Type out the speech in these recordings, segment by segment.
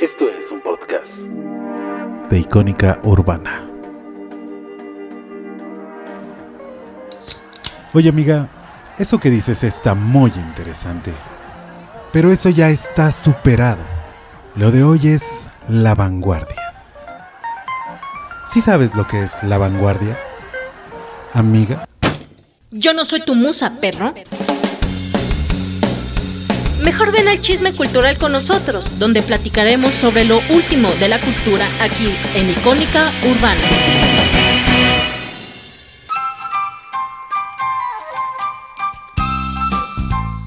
Esto es un podcast de Icónica Urbana. Oye amiga, eso que dices está muy interesante. Pero eso ya está superado. Lo de hoy es la vanguardia. ¿Sí sabes lo que es la vanguardia? Amiga. Yo no soy tu musa, perro. Mejor ven al chisme cultural con nosotros, donde platicaremos sobre lo último de la cultura aquí en Icónica Urbana.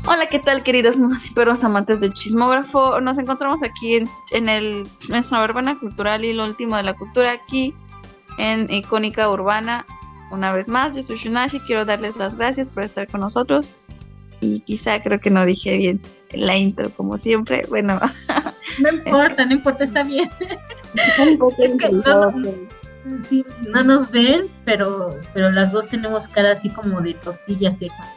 Hola, ¿qué tal, queridos musas y perros amantes del chismógrafo? Nos encontramos aquí en, el, nuestra urbana cultural y lo último de la cultura aquí en Icónica Urbana. Una vez más, yo soy Shunashi, quiero darles las gracias por estar con nosotros y quizá creo que no dije bien la intro como siempre. Bueno, no importa, no importa, está bien. es que no, sí, no, nos ven, pero, pero las dos tenemos cara así como de tortilla seca.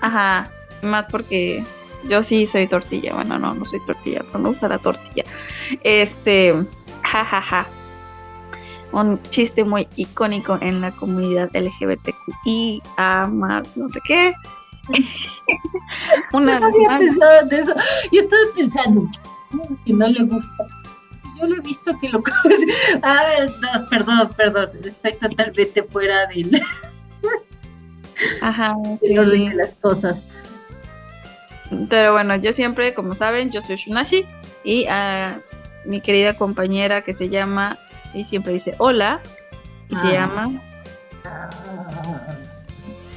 Ajá, más porque yo sí soy tortilla. Bueno, no, no soy tortilla, pero me gusta la tortilla. Este, jajaja. Ja, ja. Un chiste muy icónico en la comunidad LGBTQI, a más no sé qué. Una no había pensado en eso. Yo estaba pensando que no le gusta. Yo lo he visto que lo. A ver, no, perdón, perdón. Estoy totalmente fuera del. Ajá. del orden de las cosas. Pero bueno, yo siempre, como saben, yo soy Shunashi y a mi querida compañera que se llama y siempre dice hola y ah. se llama. Ah.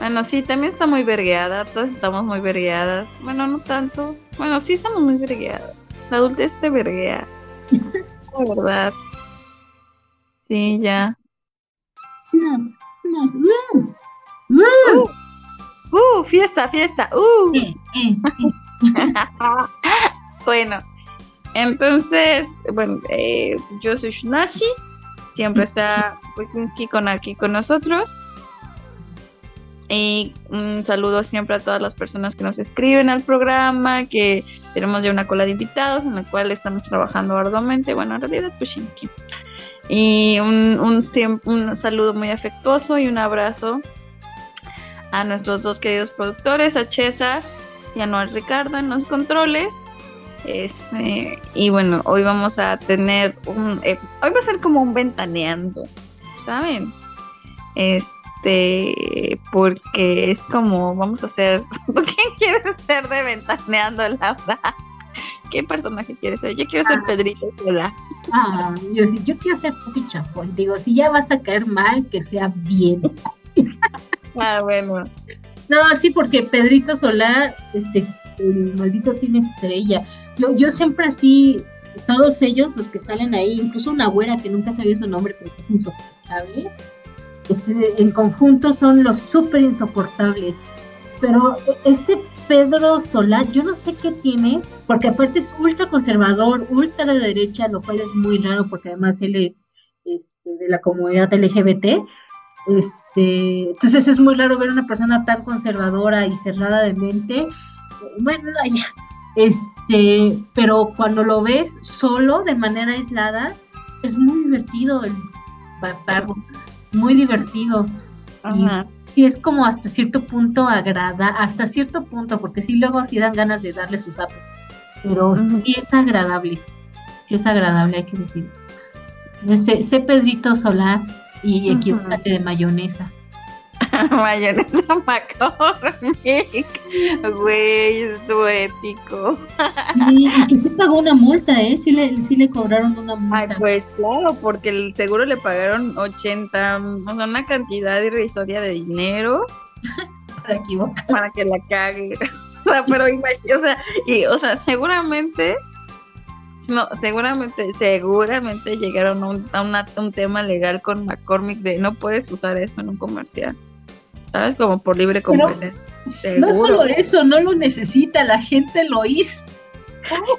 Bueno, sí, también está muy vergueada, todas estamos muy vergueadas. Bueno, no tanto. Bueno, sí estamos muy vergueadas. La adultez te verguea. La verdad. Sí, ya. Nos, nos, uh, uh, uh, fiesta, fiesta, uh. Eh, eh, eh. bueno, entonces, bueno, eh, yo soy Shunashi, siempre está Wisinski con aquí con nosotros. Y un saludo siempre a todas las personas que nos escriben al programa, que tenemos ya una cola de invitados en la cual estamos trabajando arduamente. Bueno, en realidad, Pushinsky. Y un, un, un saludo muy afectuoso y un abrazo a nuestros dos queridos productores, a César y a Noel Ricardo en los controles. Este, y bueno, hoy vamos a tener un. Eh, hoy va a ser como un ventaneando, ¿saben? Este este, porque es como, vamos a hacer, ¿quién quieres ser de Ventaneando Laura? ¿Qué personaje quieres ser? Yo quiero ser ah. Pedrito Sola. Ah, yo, yo quiero ser Pati Chapoy. Digo, si ya vas a caer mal, que sea bien. ah, bueno. No, sí, porque Pedrito Sola, este, el maldito tiene estrella. Yo, yo siempre así, todos ellos, los que salen ahí, incluso una güera que nunca sabía su nombre, pero que es insoportable este, en conjunto son los súper insoportables. Pero este Pedro Solá, yo no sé qué tiene, porque aparte es ultra conservador, ultra de derecha, lo cual es muy raro porque además él es este, de la comunidad LGBT. Este, entonces es muy raro ver una persona tan conservadora y cerrada de mente. Bueno, este, pero cuando lo ves solo, de manera aislada, es muy divertido el bastardo muy divertido. Y sí es como hasta cierto punto agrada, hasta cierto punto, porque sí luego sí dan ganas de darle sus apes. Pero sí es agradable, sí es agradable, hay que decir. Entonces, sé, Pedrito Solar y equivocate de mayonesa. Mayonesa McCormick. Güey, estuvo épico. y que sí pagó una multa, ¿eh? Sí le, sí le cobraron una multa. Ay, pues claro, porque el seguro le pagaron 80, o sea, una cantidad irrisoria de dinero. para equivocar. Para que la cague. O sea, pero o sea, y, o sea, seguramente no, seguramente, seguramente llegaron a, un, a un tema legal con McCormick de no puedes usar eso en un comercial. ¿Sabes? Como por libre competencia. No solo eso, no lo necesita, la gente lo hizo.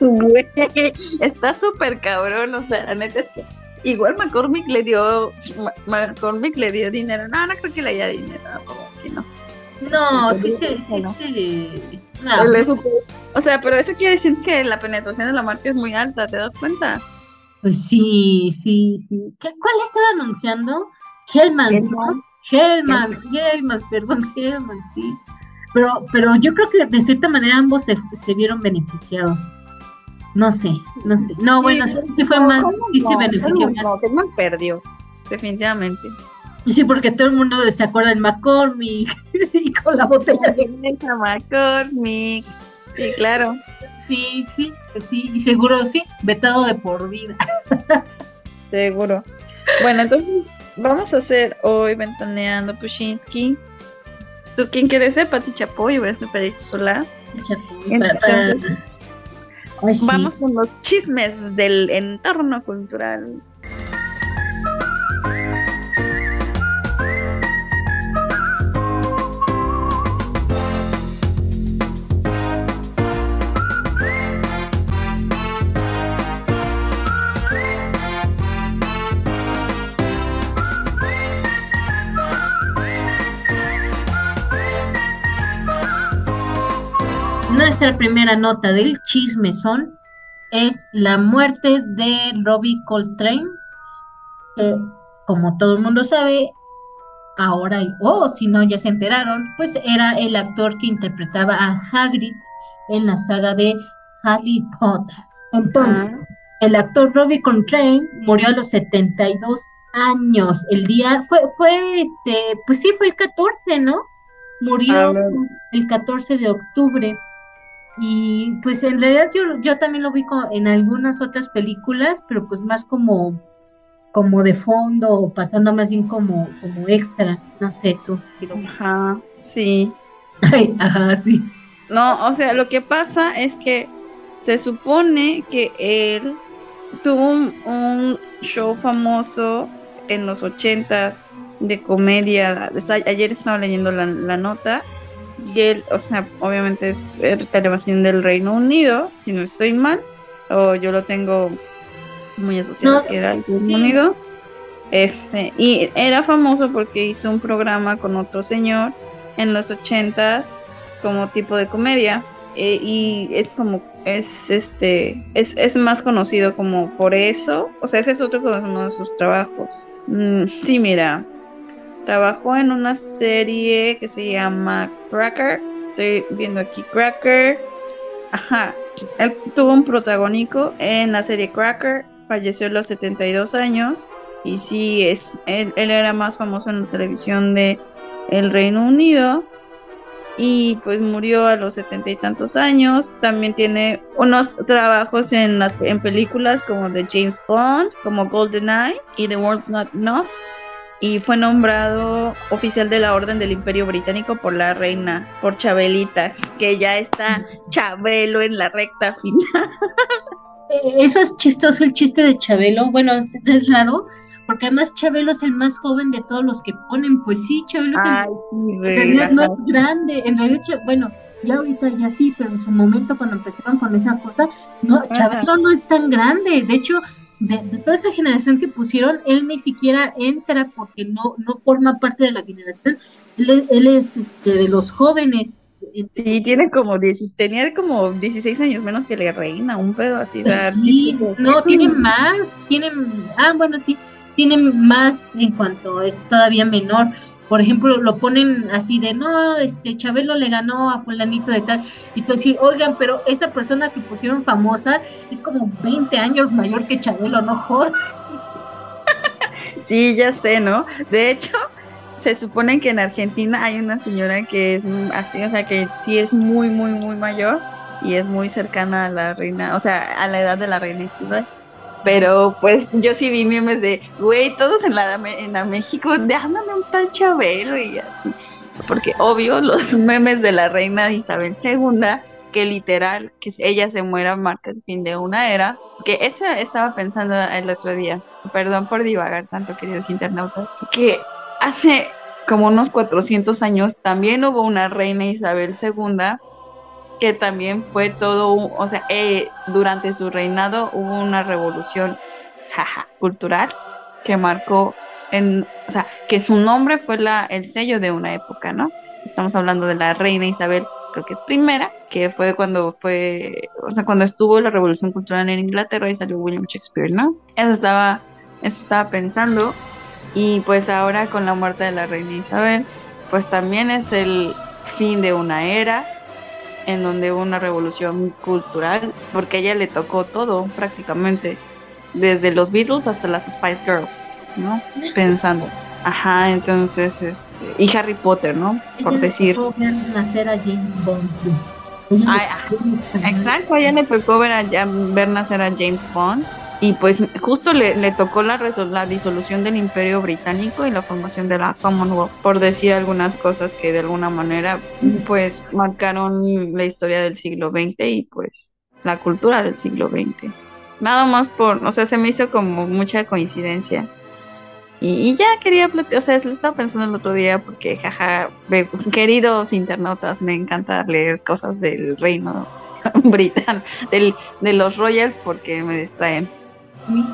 Güey, está súper cabrón, o sea, la neta es que igual McCormick le dio McCormick le dio dinero. No, no creo que le haya dinero, como que no. No, sí, sí, sí, No, O sea, pero eso quiere decir que la penetración de la marca es muy alta, ¿te das cuenta? pues sí, sí, sí. ¿Qué, ¿Cuál estaba anunciando? Hellmans, ¿no? Hellmans, Hellmans, perdón, Hellmans, sí. Pero, pero yo creo que de cierta manera ambos se, se vieron beneficiados. No sé, no sé. No, bueno, sí, sí fue más, sí se benefició más. No, perdió, definitivamente. Y sí, porque todo el mundo se acuerda del McCormick y con la botella de... Vanessa McCormick. Sí, claro. Sí, sí, sí, y seguro sí, vetado de por vida. Seguro. Bueno, entonces vamos a hacer hoy Ventaneando Pushinsky. ¿Tú quién quieres ser? Pati Chapoy, voy a ser Perito Solar. Entonces- sí. Vamos con los chismes del entorno cultural. Nuestra primera nota del chismezón es la muerte de Robbie Coltrane. que, como todo el mundo sabe, ahora, o si no ya se enteraron, pues era el actor que interpretaba a Hagrid en la saga de Harry Potter. Entonces, el actor Robbie Coltrane murió a los 72 años. El día fue, fue este, pues sí, fue el 14, ¿no? Murió Ah, el 14 de octubre. Y pues en realidad yo, yo también lo vi en algunas otras películas, pero pues más como, como de fondo o pasando más bien como, como extra. No sé tú si lo vi. Ajá, sí. Ay, ajá, sí. No, o sea, lo que pasa es que se supone que él tuvo un, un show famoso en los ochentas de comedia. Ayer estaba leyendo la, la nota y él, o sea, obviamente es televisión del Reino Unido, si no estoy mal, o yo lo tengo muy asociado No, que era el Reino sí. Unido. Este, y era famoso porque hizo un programa con otro señor en los ochentas como tipo de comedia eh, y es como es este es, es más conocido como por eso o sea ese es otro de uno de sus trabajos Mm, sí mira trabajó en una serie que se llama Cracker. Estoy viendo aquí Cracker. Ajá él tuvo un protagónico en la serie Cracker. Falleció a los 72 años. Y sí es él, era más famoso en la televisión de el Reino Unido. Y pues murió a los setenta y tantos años. También tiene unos trabajos en las en películas como de James Bond, como GoldenEye y The World's Not Enough. Y fue nombrado oficial de la Orden del Imperio Británico por la reina, por Chabelita, que ya está Chabelo en la recta final. Eh, Eso es chistoso, el chiste de Chabelo. Bueno, es, raro, porque además Chabelo es el más joven de todos los que ponen. Pues sí, Chabelo es el En realidad no es grande, en realidad, bueno, ya ahorita ya sí, pero en su momento cuando empezaron con esa cosa, no, Ajá. Chabelo no es tan grande, de hecho, de, de toda esa generación que pusieron, él ni siquiera entra porque no, no forma parte de la generación, él, es- él es este, de los jóvenes. Sí, tiene como 10, tenía como 16 años menos que la reina, un pedo así. o sea, Sí, no, tiene un- más, tiene, ah, bueno, sí, tiene más en cuanto es todavía menor. Por ejemplo, lo ponen así de, no, este, Chabelo le ganó a fulanito de tal, y tú así, oigan, pero esa persona que pusieron famosa es como 20 años mayor que Chabelo, no jodas. Sí, ya sé, ¿no? De hecho, se supone que en Argentina hay una señora que es así, o sea, que sí es muy, muy, muy mayor y es muy cercana a la reina, o sea, a la edad de la reina Isabel. Pero pues yo sí vi memes de, güey, todos en la, en la México, de un tal Chabelo y así. Porque obvio, los memes de la reina Isabel II, que literal, que ella se muera marca el fin de una era, que eso estaba pensando el otro día, perdón por divagar tanto, queridos internautas, que hace como unos 400 años también hubo una reina Isabel II que también fue todo, un- o sea, eh, durante su reinado hubo una revolución cultural que marcó en, o sea, que su nombre fue la, el sello de una época, ¿no? Estamos hablando de la reina Isabel creo que es primera, que fue cuando fue, o sea, cuando estuvo la revolución cultural en Inglaterra y salió William Shakespeare, ¿no? Eso estaba, eso estaba pensando. Y pues ahora con la muerte de la reina Isabel, pues también es el fin de una era en donde hubo una revolución cultural, porque a ella le tocó todo prácticamente, desde los Beatles hasta las Spice Girls, ¿no? Pensando. Ajá, entonces, este, y Harry Potter, ¿no? Por Ella le decir. nacer a James Bond. Ay. Exacto, ella le tocó ver, a, ver nacer a James Bond y pues justo le, le tocó la, la disolución del Imperio Británico y la formación de la Commonwealth, por decir algunas cosas que de alguna manera pues marcaron la historia del siglo XX y pues la cultura del siglo XX. Nada más por, o sea, se me hizo como mucha coincidencia. Y, ya quería o sea, lo estaba pensando el otro día porque, jaja, queridos internautas, me encanta leer cosas del reino británico, del, de los royals porque me distraen.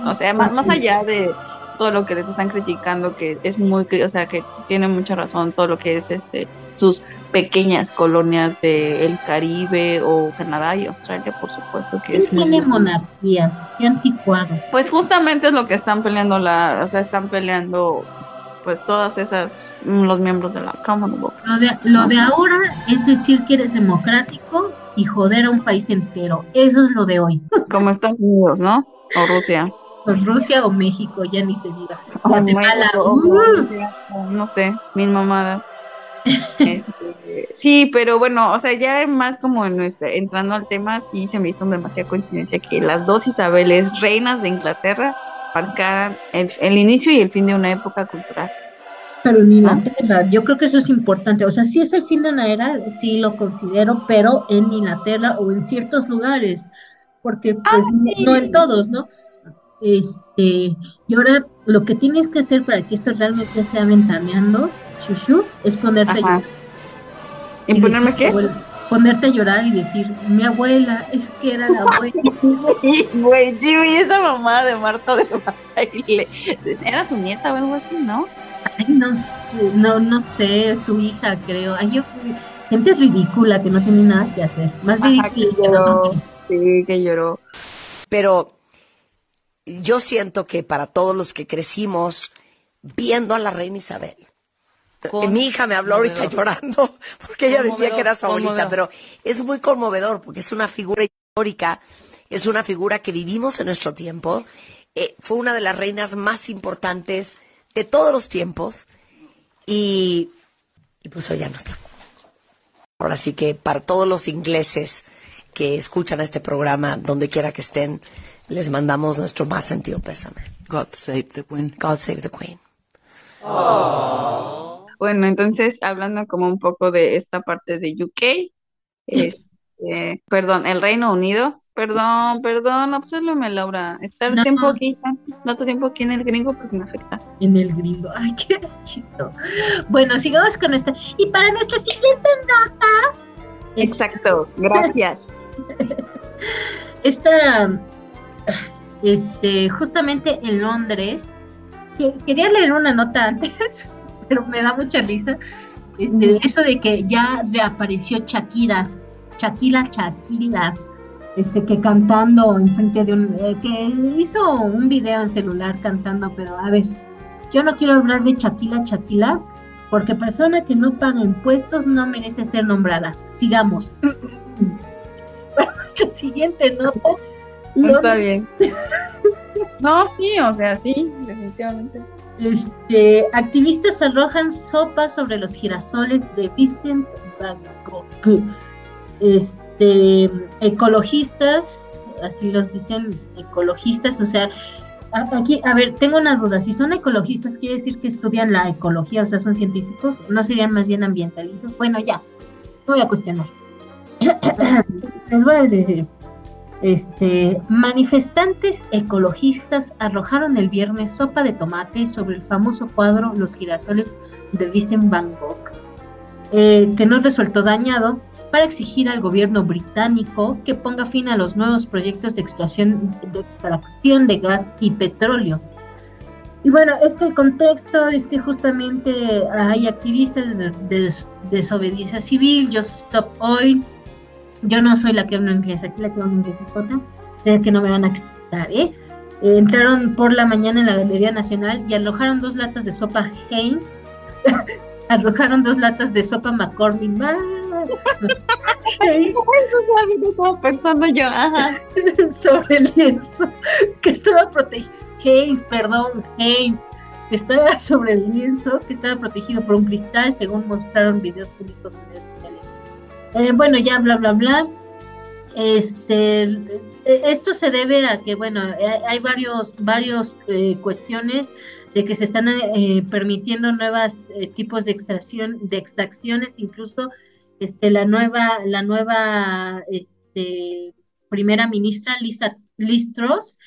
O sea, más, más allá de todo lo que les están criticando, que es muy, o sea, que tiene mucha razón, todo lo que es este sus pequeñas colonias del Caribe o Canadá y Australia, por supuesto que ¿Quién es muy tiene monarquías? Qué anticuados. pues justamente es lo que están peleando la, o sea, están peleando pues todas esas mm, los miembros de la Commonwealth. Lo de, lo de ahora es decir que eres democrático y joder a un país entero. Eso es lo de hoy. como Estados Unidos, ¿no? O Rusia. Pues Rusia o México, ya ni se diga. O Guatemala. O Rusia, o no sé, mil mamadas. Este, sí, pero bueno, o sea, ya más como en nuestra- entrando al tema, sí se me hizo demasiada coincidencia que las dos Isabeles, reinas de Inglaterra, marcaran el, el inicio y el fin de una época cultural. Pero en Inglaterra, yo creo que eso es importante. O sea, sí es el fin de una era, sí lo considero, pero en Inglaterra o en ciertos lugares, porque pues sí. no en todos, ¿no? Este, y ahora lo que tienes que hacer para que esto realmente sea ventaneando, Shushu, es ponerte a llorar. ¿Y decir, ponerme qué? ponerte a llorar y decir, mi abuela, es que era la abuela. Sí, güey, sí, vi esa mamá de Marta de baile. Era su nieta o algo así, ¿no? Ay, no sé, no, no sé, su hija, creo. Ay, yo, gente ridícula que no tiene nada que hacer. Más Ajá, ridícula que que no son. Sí, que lloró. Pero yo siento que para todos los que crecimos viendo a la reina Isabel, Con- mi hija me habló ahorita conmovedor. llorando porque ella decía que era su abuelita, conmovedor. pero es muy conmovedor porque es una figura histórica, es una figura que vivimos en nuestro tiempo, eh, fue una de las reinas más importantes de todos los tiempos y, y pues hoy ya no está. Ahora sí que para todos los ingleses que escuchan este programa, donde quiera que estén, les mandamos nuestro más sentido pésame. God save the Queen. God save the Queen. Bueno, entonces, hablando como un poco de esta parte de UK, este, perdón, el Reino Unido, perdón, perdón, obsérvame, Laura, estar No. tiempo aquí, tanto tiempo aquí en el gringo, pues me afecta. en el gringo. Ay, qué chido. Bueno, sigamos con esta. Y para nuestra siguiente nota, Exacto, gracias. esta, este, justamente en Londres, que- quería leer una nota antes, pero me da mucha risa. Este, eso de que ya reapareció Shakira, Shakira, Shakira, este, que cantando enfrente de un, eh, que hizo un video en celular cantando, pero a ver, yo no quiero hablar de Shakira, Shakira, porque persona que no paga impuestos no merece ser nombrada. Sigamos. Siguiente nota. Está bien. No, sí, o sea, sí, definitivamente. Este, activistas arrojan sopa sobre los girasoles de Vincent Van Gogh. Este, ecologistas, así los dicen, ecologistas, o sea, aquí, a ver, tengo una duda, si son ecologistas, quiere decir que estudian la ecología, o sea, son científicos, no serían más bien ambientalistas. Bueno, ya, no voy a cuestionar. Les voy a decir, este, manifestantes ecologistas arrojaron el viernes sopa de tomate sobre el famoso cuadro Los girasoles de Vincent Van Gogh, eh, que no resultó dañado, para exigir al gobierno británico que ponga fin a los nuevos proyectos de extracción de, extracción de gas y petróleo. Y bueno, este contexto es que justamente hay activistas de, desobediencia civil, Just Stop Oil. Yo no soy la que hablo inglés, aquí la que hablo inglés es otra, que no me van a quitar, ¿eh? ¿eh? Entraron por la mañana en la Galería Nacional y alojaron dos latas de sopa Heinz, arrojaron dos latas de sopa McCormick. estaba pensando yo, sobre el lienzo que estaba protegido Haynes, perdón, Haynes, que estaba sobre el lienzo, que estaba protegido por un cristal, según mostraron videos públicos en sociales. Eh, bueno, ya bla, bla, bla. Este, eh, esto se debe a que, bueno, eh, hay varios, varios cuestiones de que se están permitiendo nuevos tipos de extracción, de extracciones, incluso este, la nueva, la nueva este, primera ministra Lisa Listros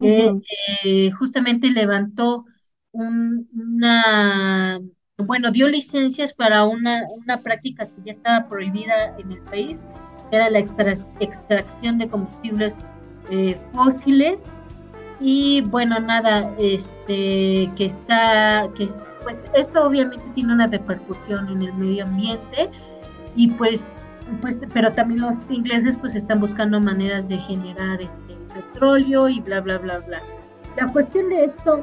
eh, justamente levantó una, bueno, dio licencias para una, una práctica que ya estaba prohibida en el país, que era la extracción de combustibles eh, fósiles. Y bueno, nada, este, que está, que pues esto obviamente tiene una repercusión en el medio ambiente y pues, pues, pero también los ingleses pues están buscando maneras de generar este, petróleo y bla, bla, bla, bla. La cuestión de esto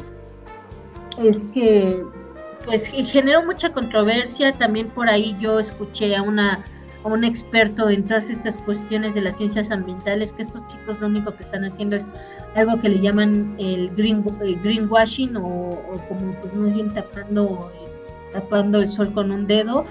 es que pues generó mucha controversia, también por ahí yo escuché a una un experto en todas estas cuestiones de las ciencias ambientales, que estos chicos lo único que están haciendo es algo que le llaman el green, greenwashing o, como pues más bien tapando, tapando el sol con un dedo.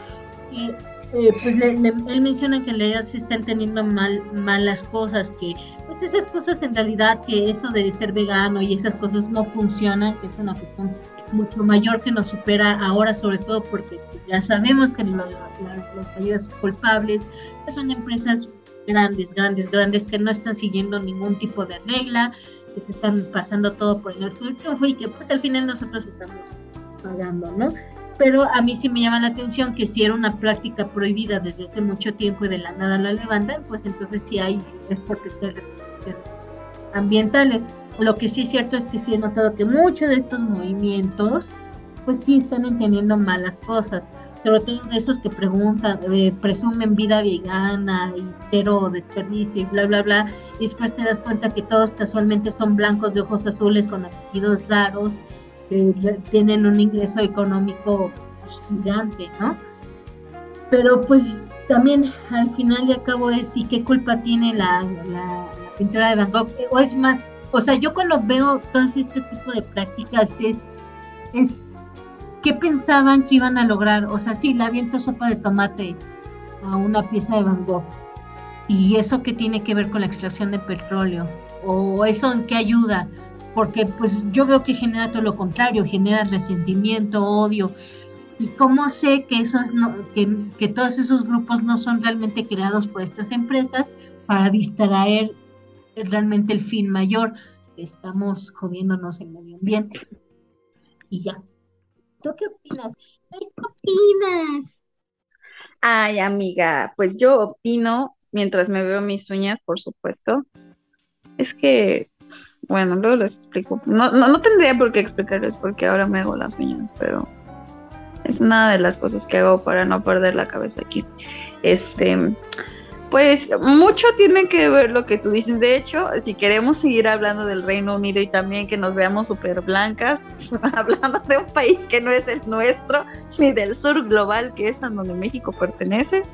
Y, eh, pues él menciona que en realidad se están teniendo mal, malas cosas, que pues esas cosas en realidad, que eso de ser vegano y esas cosas no funcionan, que es una cuestión mucho mayor que nos supera ahora, sobre todo porque pues, ya sabemos que los, los culpables pues, son empresas grandes, grandes, grandes que no están siguiendo ningún tipo de regla, que se están pasando todo por el norte del triunfo y que pues al final nosotros estamos pagando, ¿no? pero a mí sí me llama la atención que si era una práctica prohibida desde hace mucho tiempo y de la nada la levantan, pues entonces sí hay, es porque ambientales. Lo que sí es cierto es que sí he notado que muchos de estos movimientos pues sí están entendiendo malas cosas, sobre todo de esos que preguntan, eh, presumen vida vegana y cero desperdicio y bla, bla, bla, y después te das cuenta que todos casualmente son blancos de ojos azules con apellidos raros tienen un ingreso económico gigante, ¿no? Pero pues también al final y al cabo es, ¿y qué culpa tiene la, la, pintura de Van Gogh? O es más, o sea, yo cuando veo todo este tipo de prácticas es, es, ¿qué pensaban que iban a lograr? O sea, sí, le aviento sopa de tomate a una pieza de Van Gogh. ¿Y eso qué tiene que ver con la extracción de petróleo? ¿O eso en qué ayuda? porque pues yo veo que genera todo lo contrario, genera resentimiento, odio. ¿Y cómo sé que, esos que, todos esos grupos no son realmente creados por estas empresas para distraer realmente el fin mayor? Estamos jodiéndonos el medio ambiente. Y ya. ¿Tú qué opinas? ¿Qué opinas? Ay, amiga, pues yo opino, mientras me veo mis uñas, por supuesto, es que bueno, luego les explico. No, no, no tendría por qué explicarles porque ahora me hago las uñas, pero es una de las cosas que hago para no perder la cabeza aquí. Este, pues mucho tiene que ver lo que tú dices. De hecho, si queremos seguir hablando del Reino Unido y también que nos veamos súper blancas, hablando de un país que no es el nuestro, ni del sur global, que es a donde México pertenece,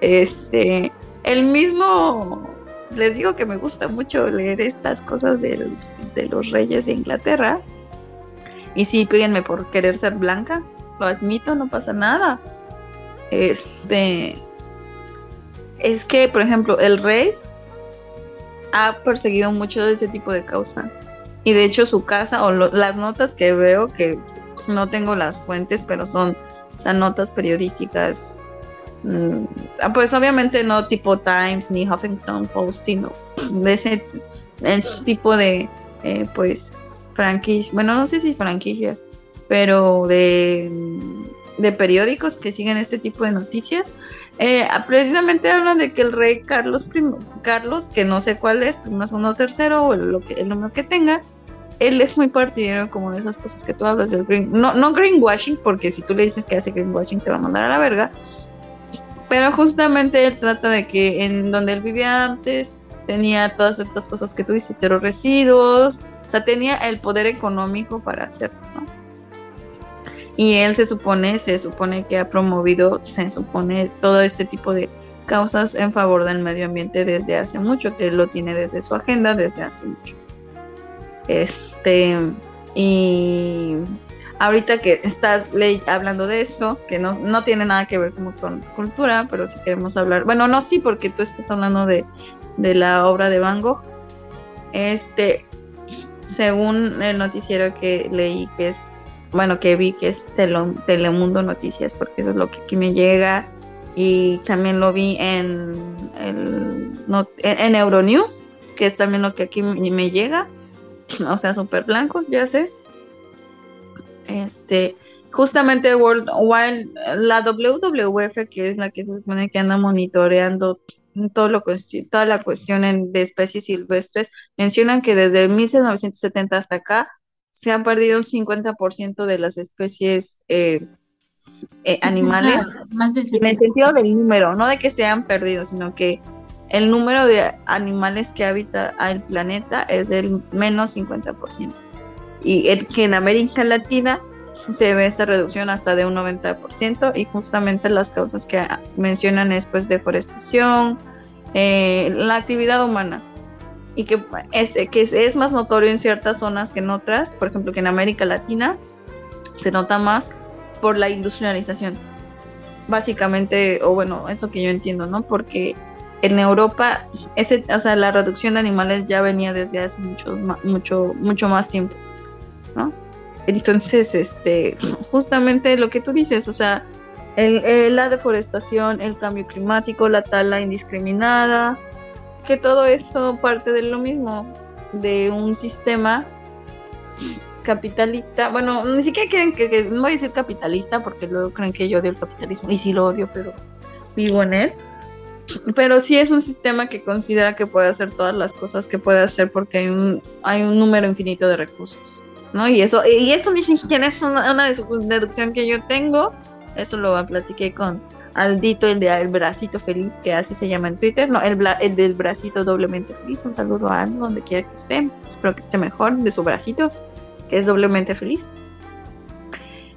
este, el mismo les digo que me gusta mucho leer estas cosas de los reyes de Inglaterra. Y sí, pídenme por querer ser blanca, lo admito, no pasa nada. Este es que, por ejemplo, el rey ha perseguido mucho de ese tipo de causas. Y de hecho su casa o las notas que veo, que no tengo las fuentes, pero son notas periodísticas Mm, ah, pues obviamente no tipo Times ni Huffington Post, sino de ese tipo de, eh, pues, franquicias, bueno, no sé si franquicias, pero de periódicos que siguen este tipo de noticias. Eh, precisamente hablan de que el rey Carlos, Carlos, que no sé cuál es, primero, segundo, tercero, o lo que, el número que tenga, él es muy partidario como de esas cosas que tú hablas del green, no, no greenwashing, porque si tú le dices que hace greenwashing te va a mandar a la verga, pero justamente él trata de que en donde él vivía antes tenía todas estas cosas que tú dices, cero residuos, o sea, tenía el poder económico para hacerlo, ¿no? Y él se supone, se supone que ha promovido, se supone todo este tipo de causas en favor del medio ambiente desde hace mucho, que él lo tiene desde su agenda desde hace mucho. Este, y ahorita que estás hablando de esto, que no, no, tiene nada que ver como con cultura, pero si queremos hablar, bueno, no, sí, porque tú estás hablando de, de la obra de Van Gogh. Este, según el noticiero que leí, que es, bueno, que vi que es Telemundo Noticias, porque eso es lo que aquí me llega, y también lo vi en, el, en Euronews, que es también lo que aquí me llega o sea, súper blancos, ya sé. Este, justamente World Wild, la WWF, que es la que se supone que anda monitoreando todo lo, toda la cuestión de especies silvestres, mencionan que desde 1970 hasta acá se han perdido un 50% de las especies eh, eh, animales, más en el sentido del número, no de que se han perdido, sino que el número de animales que habita el planeta es del menos 50%. Y que en América Latina se ve esta reducción hasta de un 90% y justamente las causas que mencionan es pues deforestación, eh, la actividad humana y que, es, que es, más notorio en ciertas zonas que en otras, por ejemplo que en América Latina se nota más por la industrialización. Básicamente, o bueno, es lo que yo entiendo, ¿no? Porque en Europa, ese, o sea, la reducción de animales ya venía desde hace mucho, mucho, mucho más tiempo, ¿no? Entonces, este, justamente lo que tú dices, o sea, el, la deforestación, el cambio climático, la tala indiscriminada, que todo esto parte de lo mismo, de un sistema capitalista, bueno, ni siquiera quieren que, no voy a decir capitalista porque luego creen que yo odio el capitalismo, y sí lo odio, pero vivo en él pero sí es un sistema que considera que puede hacer todas las cosas que puede hacer porque hay un, hay un número infinito de recursos, ¿no? Y eso, y esto ni siquiera es una, deducción que yo tengo, eso lo platiqué con Aldito, el de El Bracito Feliz, que así se llama en Twitter, no, el, el del Bracito Doblemente Feliz, un saludo a él donde quiera que esté, espero que esté mejor, de su bracito, que es doblemente feliz.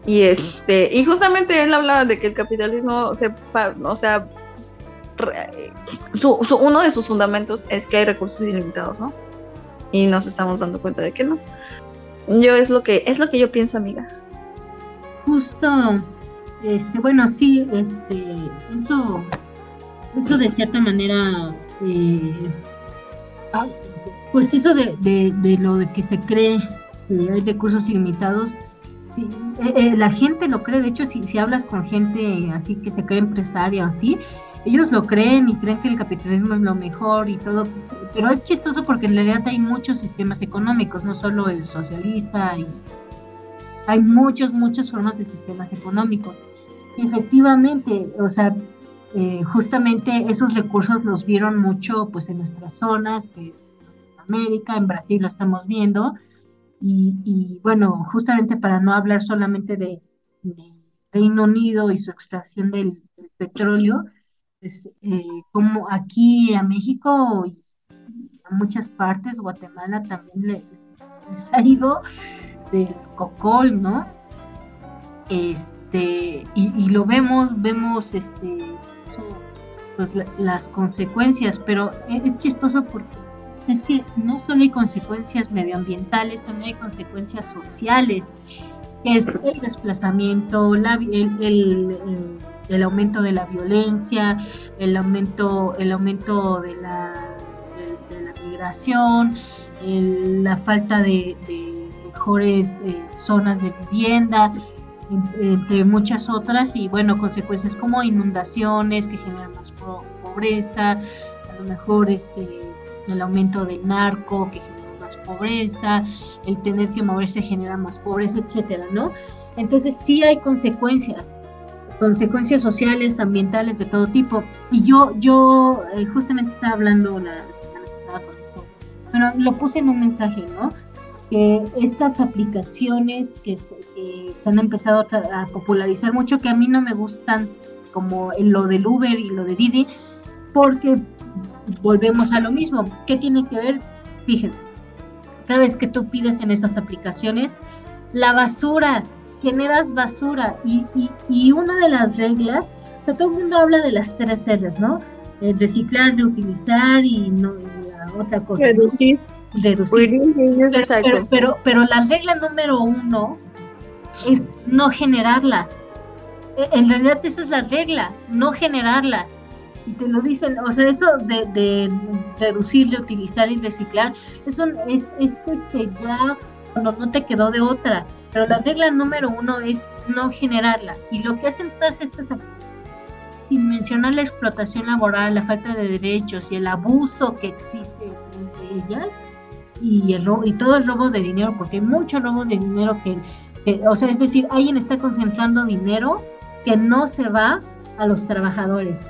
Y este, y justamente él hablaba de que el capitalismo o sea, su, uno de sus fundamentos es que hay recursos ilimitados, ¿no? Y nos estamos dando cuenta de que no. Yo es lo que es lo que yo pienso, amiga. Justo, este, bueno, sí, este, eso, eso de cierta manera, eh, pues eso de, lo de que se cree que hay recursos ilimitados, sí, eh, eh, la gente lo cree, de hecho, si, si hablas con gente así que se cree empresaria o así, ellos lo creen y creen que el capitalismo es lo mejor y todo, pero es chistoso porque en realidad hay muchos sistemas económicos, no solo el socialista, y hay muchos, muchas formas de sistemas económicos. efectivamente, o sea, eh, justamente esos recursos los vieron mucho pues en nuestras zonas, que es América, en Brasil lo estamos viendo, y, bueno, justamente para no hablar solamente de, Reino Unido y su extracción del petróleo, pues, eh, como aquí a México y a muchas partes, Guatemala también le, les ha ido del cocol, ¿no? Este, y, lo vemos, vemos este, pues las consecuencias, pero e, es, chistoso porque es que no solo hay consecuencias medioambientales, también hay consecuencias sociales, es el desplazamiento, la, el el aumento de la violencia, el aumento, el aumento de la, de, la migración, la falta de, mejores eh, zonas de vivienda, entre muchas otras, y bueno, consecuencias como inundaciones que generan más pobreza, a lo mejor este, el aumento del narco que genera más pobreza, el tener que moverse genera más pobreza, etcétera, ¿no? Entonces sí hay consecuencias consecuencias sociales, ambientales de todo tipo. Y yo, yo eh, justamente estaba hablando la, bueno, lo puse en un mensaje, ¿no? Que estas aplicaciones que se, han empezado a, popularizar mucho, que a mí no me gustan, como lo del Uber y lo de Didi, porque volvemos a lo mismo. ¿Qué tiene que ver? Fíjense, cada vez que tú pides en esas aplicaciones, la basura, generas basura y, y, una de las reglas, que todo el mundo habla de las tres R's, ¿no? reciclar, reutilizar y, no, la otra cosa. Reducir. Reducir. Pero, pero, la regla número uno es no generarla. E, en realidad esa es la regla, no generarla. Y te lo dicen, o sea, eso de, de reducir, reutilizar y reciclar, eso es, es este ya cuando no te quedó de otra. Pero la regla número uno es no generarla. Y lo que hacen todas estas sin mencionar la explotación laboral, la falta de derechos y el abuso que existe de ellas y, el y todo el robo de dinero, porque hay mucho robo de dinero que, o sea, es decir, alguien está concentrando dinero que no se va a los trabajadores.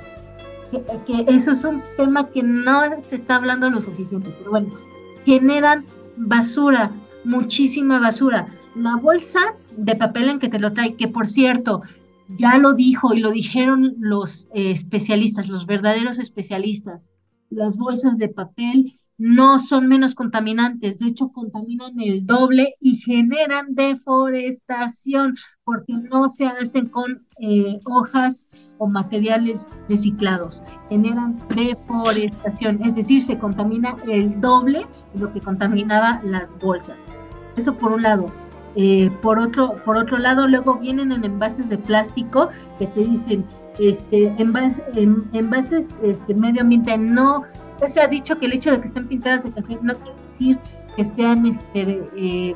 Que, que eso es un tema que no se está hablando lo suficiente, pero bueno, generan basura, muchísima basura. La bolsa de papel en que te lo trae, que por cierto, ya lo dijo y lo dijeron los eh, especialistas, los verdaderos especialistas. Las bolsas de papel no son menos contaminantes, de hecho contaminan el doble y generan deforestación porque no se hacen con eh, hojas o materiales reciclados, generan deforestación, es decir, se contamina el doble de lo que contaminaba las bolsas. Eso por un lado. Eh, por, otro, por otro lado, luego vienen en envases de plástico que te dicen, este, envases, en, envases este, medio ambiente, no, se ha dicho que el hecho de que estén pintadas de café no quiere decir que sean este, eh,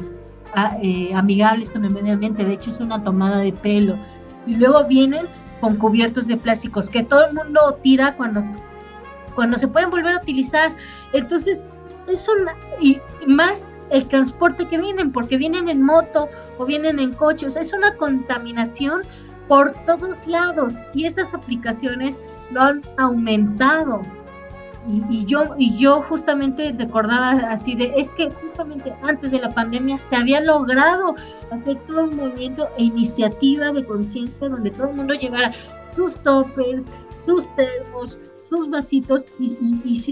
eh, amigables con el medio ambiente, de hecho es una tomada de pelo. Y luego vienen con cubiertos de plásticos que todo el mundo tira cuando, cuando se pueden volver a utilizar. Entonces, es una, y más el transporte que vienen, porque vienen en moto o vienen en coche, o sea, es una contaminación por todos lados y esas aplicaciones lo han aumentado. Y, yo, y yo justamente recordaba así de, es que justamente antes de la pandemia se había logrado hacer todo un movimiento e iniciativa de conciencia donde todo el mundo llevara sus toppers, sus termos, sus vasitos y,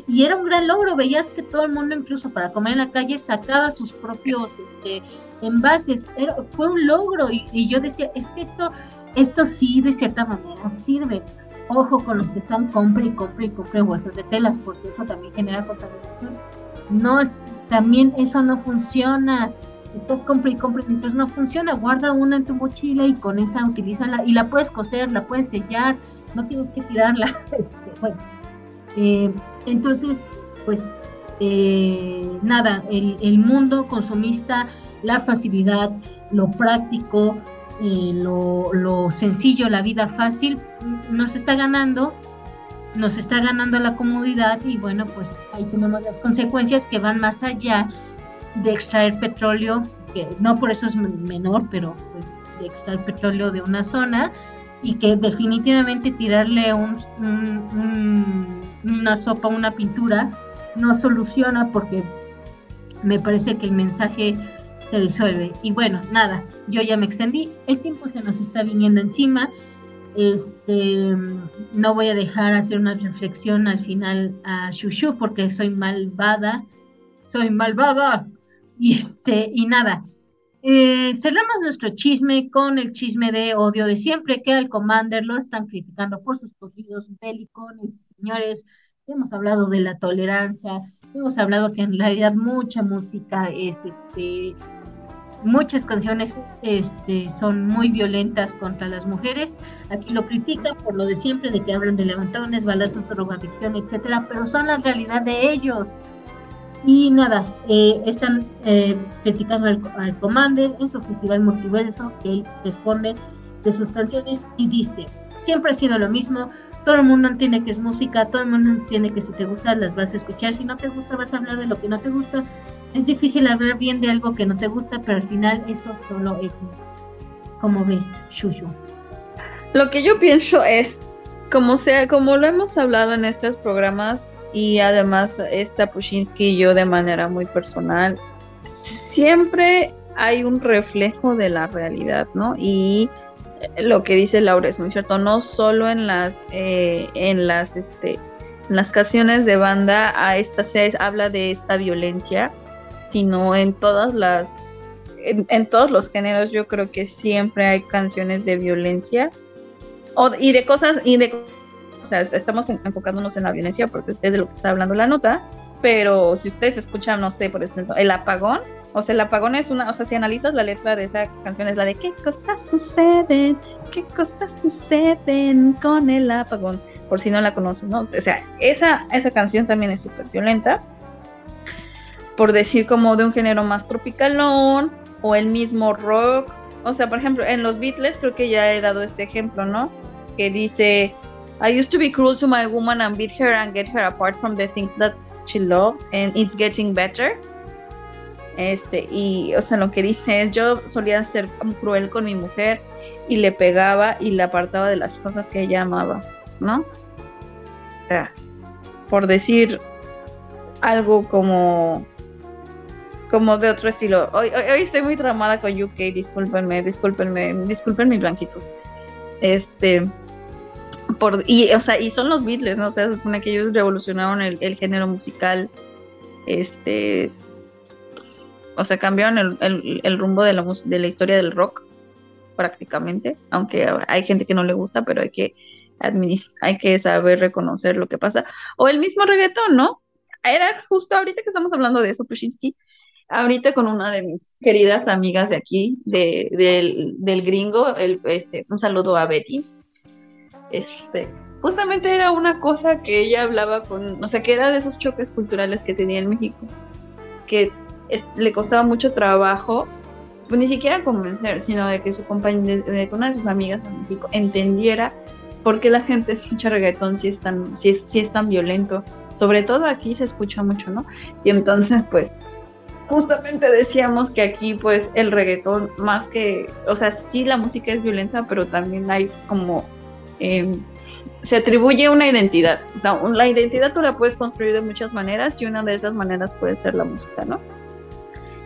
y, era un gran logro. Veías que todo el mundo, incluso para comer en la calle, sacaba sus propios este, envases. Era, fue un logro y, yo decía, es que esto, esto sí de cierta manera sirve. Ojo con los que están compre y compre y compre bolsas de telas, porque eso también genera contaminación. No, también eso no funciona. Estás compre y compre, entonces no funciona. Guarda una en tu mochila y con esa utilízala y la puedes coser, la puedes sellar no tienes que tirarla. Este, bueno, eh, entonces, pues eh, nada, el, mundo consumista, la facilidad, lo práctico, eh, lo, lo, sencillo, la vida fácil, nos está ganando, nos está ganando la comodidad y bueno, pues ahí tenemos las consecuencias que van más allá de extraer petróleo, que no por eso es menor, pero pues de extraer petróleo de una zona y que definitivamente tirarle un, una sopa, una pintura, no soluciona porque me parece que el mensaje se disuelve. Y bueno, nada, yo ya me extendí, el tiempo se nos está viniendo encima. Este, no voy a dejar hacer una reflexión al final a Shushu porque soy malvada, soy malvada. Y este, y nada, eh, cerramos nuestro chisme con el chisme de odio de siempre, que al Commander lo están criticando por sus corridos bélicos, señores. Hemos hablado de la tolerancia, hemos hablado que en realidad mucha música es este muchas canciones este, son muy violentas contra las mujeres. Aquí lo critican por lo de siempre, de que hablan de levantones, balazos, drogadicción, etcétera, pero son la realidad de ellos. Y nada, eh, están eh, criticando al, Commander en su festival multiverso, que él responde de sus canciones y dice, siempre ha sido lo mismo, todo el mundo entiende que es música, todo el mundo entiende que si te gusta las vas a escuchar, si no te gusta vas a hablar de lo que no te gusta. Es difícil hablar bien de algo que no te gusta, pero al final esto solo es como ves, Shushu. Lo que yo pienso es, como sea, como lo hemos hablado en estos programas y además esta Pushinsky y yo de manera muy personal, siempre hay un reflejo de la realidad, ¿no? Y lo que dice Laura es muy cierto, no solo en las, eh, en las, este, en las canciones de banda a esta se habla de esta violencia, sino en todas las, en, todos los géneros yo creo que siempre hay canciones de violencia. O, y de cosas, y de, o sea, estamos enfocándonos en la violencia porque es de lo que está hablando la nota, pero si ustedes escuchan, no sé, por ejemplo, el apagón, o sea, el apagón es una, o sea, si analizas la letra de esa canción es la de qué cosas suceden, qué cosas suceden con el apagón, por si no la conocen, ¿no? O sea, esa, esa canción también es súper violenta, por decir como de un género más tropicalón, o el mismo rock, o sea, por ejemplo, en los Beatles creo que ya he dado este ejemplo, ¿no? Que dice, I used to be cruel to my woman and beat her and get her apart from the things that she loved and it's getting better. Este, y, o sea, lo que dice es, yo solía ser cruel con mi mujer y le pegaba y le apartaba de las cosas que ella amaba, ¿no? O sea, por decir algo como como de otro estilo. Hoy, hoy, estoy muy tramada con UK, discúlpenme, discúlpenme, disculpen mi blanquito. Este, por, y, o sea, y son los Beatles, ¿no? O sea, se supone que ellos revolucionaron el, género musical, este, o sea, cambiaron el, rumbo de la, de la historia del rock, prácticamente, aunque hay gente que no le gusta, pero hay que hay que saber reconocer lo que pasa. O el mismo reggaetón, ¿no? Era justo ahorita que estamos hablando de eso, Pushinsky, ahorita con una de mis queridas amigas de aquí, de, del, del gringo, el, este, un saludo a Betty, este, justamente era una cosa que ella hablaba con, o sea, que era de esos choques culturales que tenía en México, que le costaba mucho trabajo, pues ni siquiera convencer, sino de que su compañera, de, que una de sus amigas en México entendiera por qué la gente escucha reggaetón si es tan, si es, si es tan violento. Sobre todo aquí se escucha mucho, ¿no? Y entonces, pues, justamente decíamos que aquí pues el reggaetón más que, o sea, sí la música es violenta, pero también hay como Em, se atribuye una identidad. O sea, la identidad tú la puedes construir de muchas maneras y una de esas maneras puede ser la música, ¿no?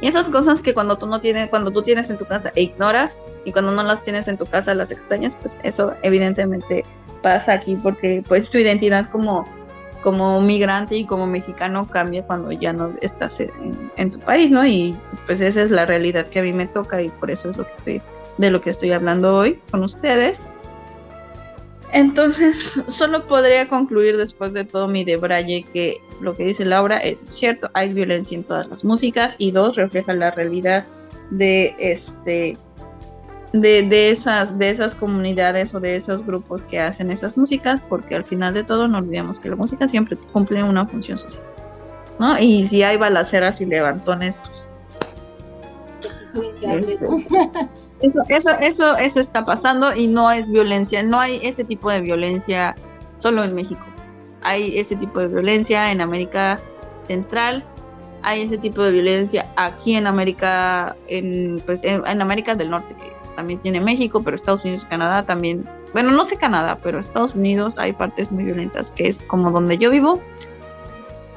Y esas cosas que cuando tú no tienes, cuando tú tienes en tu casa e ignoras y cuando no las tienes en tu casa las extrañas, pues eso evidentemente pasa aquí porque pues tu identidad como como migrante y como mexicano cambia cuando ya no estás en, tu país, ¿no? Y pues esa es la realidad que a mí me toca y por eso es lo que estoy de lo que estoy hablando hoy con ustedes. Entonces, solo podría concluir después de todo mi debraye que lo que dice Laura es cierto, hay violencia en todas las músicas y dos, refleja la realidad de este de, esas de esas comunidades o de esos grupos que hacen esas músicas, porque al final de todo no olvidemos que la música siempre cumple una función social. ¿No? Y si hay balaceras y levantones, pues, este, eso, eso, eso, eso está pasando y no es violencia, no hay ese tipo de violencia solo en México. Hay ese tipo de violencia en América Central, hay ese tipo de violencia aquí en América, en, pues en, América del Norte, que también tiene México, pero Estados Unidos y Canadá también, bueno, no sé Canadá, pero Estados Unidos hay partes muy violentas, que es como donde yo vivo,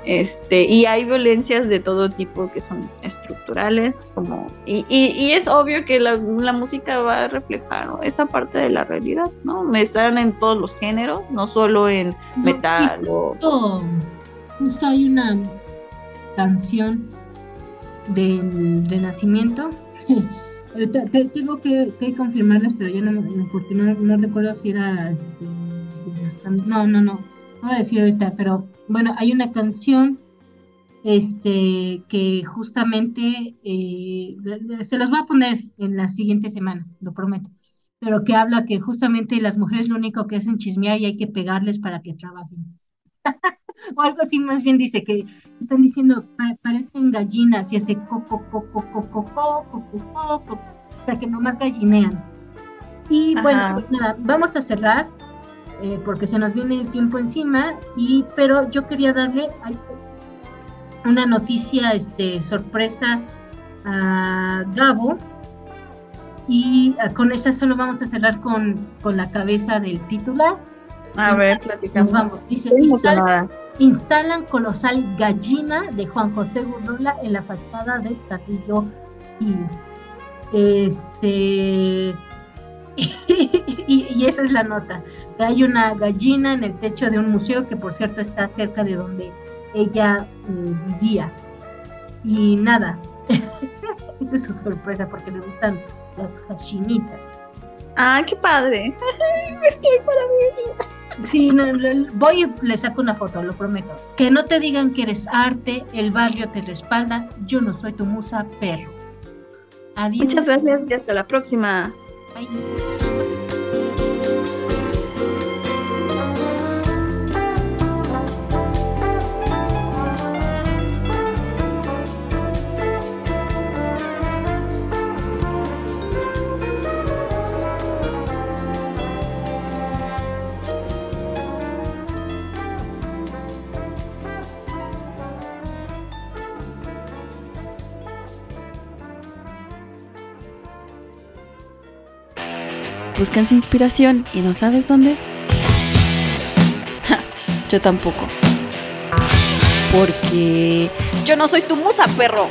este, y hay violencias de todo tipo que son estructurales, como, y, y, es obvio que la, música va a reflejar esa parte de la realidad, ¿no? Me están en todos los géneros, no solo en metal justo, justo hay una canción del Renacimiento. tengo que, confirmarles, pero ya no, porque no, recuerdo si era este, no, no, no, no voy a decir ahorita, pero bueno, hay una canción este, que justamente eh, se los voy a poner en la siguiente semana, lo prometo, pero que habla que justamente las mujeres lo único que hacen chismear y hay que pegarles para que trabajen. o algo así, más bien dice que están diciendo, parecen gallinas y hace coco, coco, coco, coco, coco, coco, o sea que nomás gallinean. Y bueno, pues nada, vamos a cerrar eh, porque se nos viene el tiempo encima, y, pero yo quería darle una noticia este, sorpresa a Gabo, y ah, con esa solo vamos a cerrar con, con la cabeza del titular. A ver, platicamos. vamos. Dice, instalan colosal gallina de Juan José Burrola en la fachada del castillo Este. y, esa es la nota. hay una gallina en el techo de un museo que, por cierto, está cerca de donde ella eh, vivía. Y nada, esa es su sorpresa porque le gustan las hashinitas. Ah, qué padre. Estoy para mí. Sí, voy y le saco una foto, lo prometo. Que no te digan que eres arte, el barrio te respalda, yo no soy tu musa, perro. Adiós. Muchas gracias y hasta la próxima. Bye. Buscas inspiración y no sabes dónde? yo tampoco. Porque yo no soy tu musa, perro.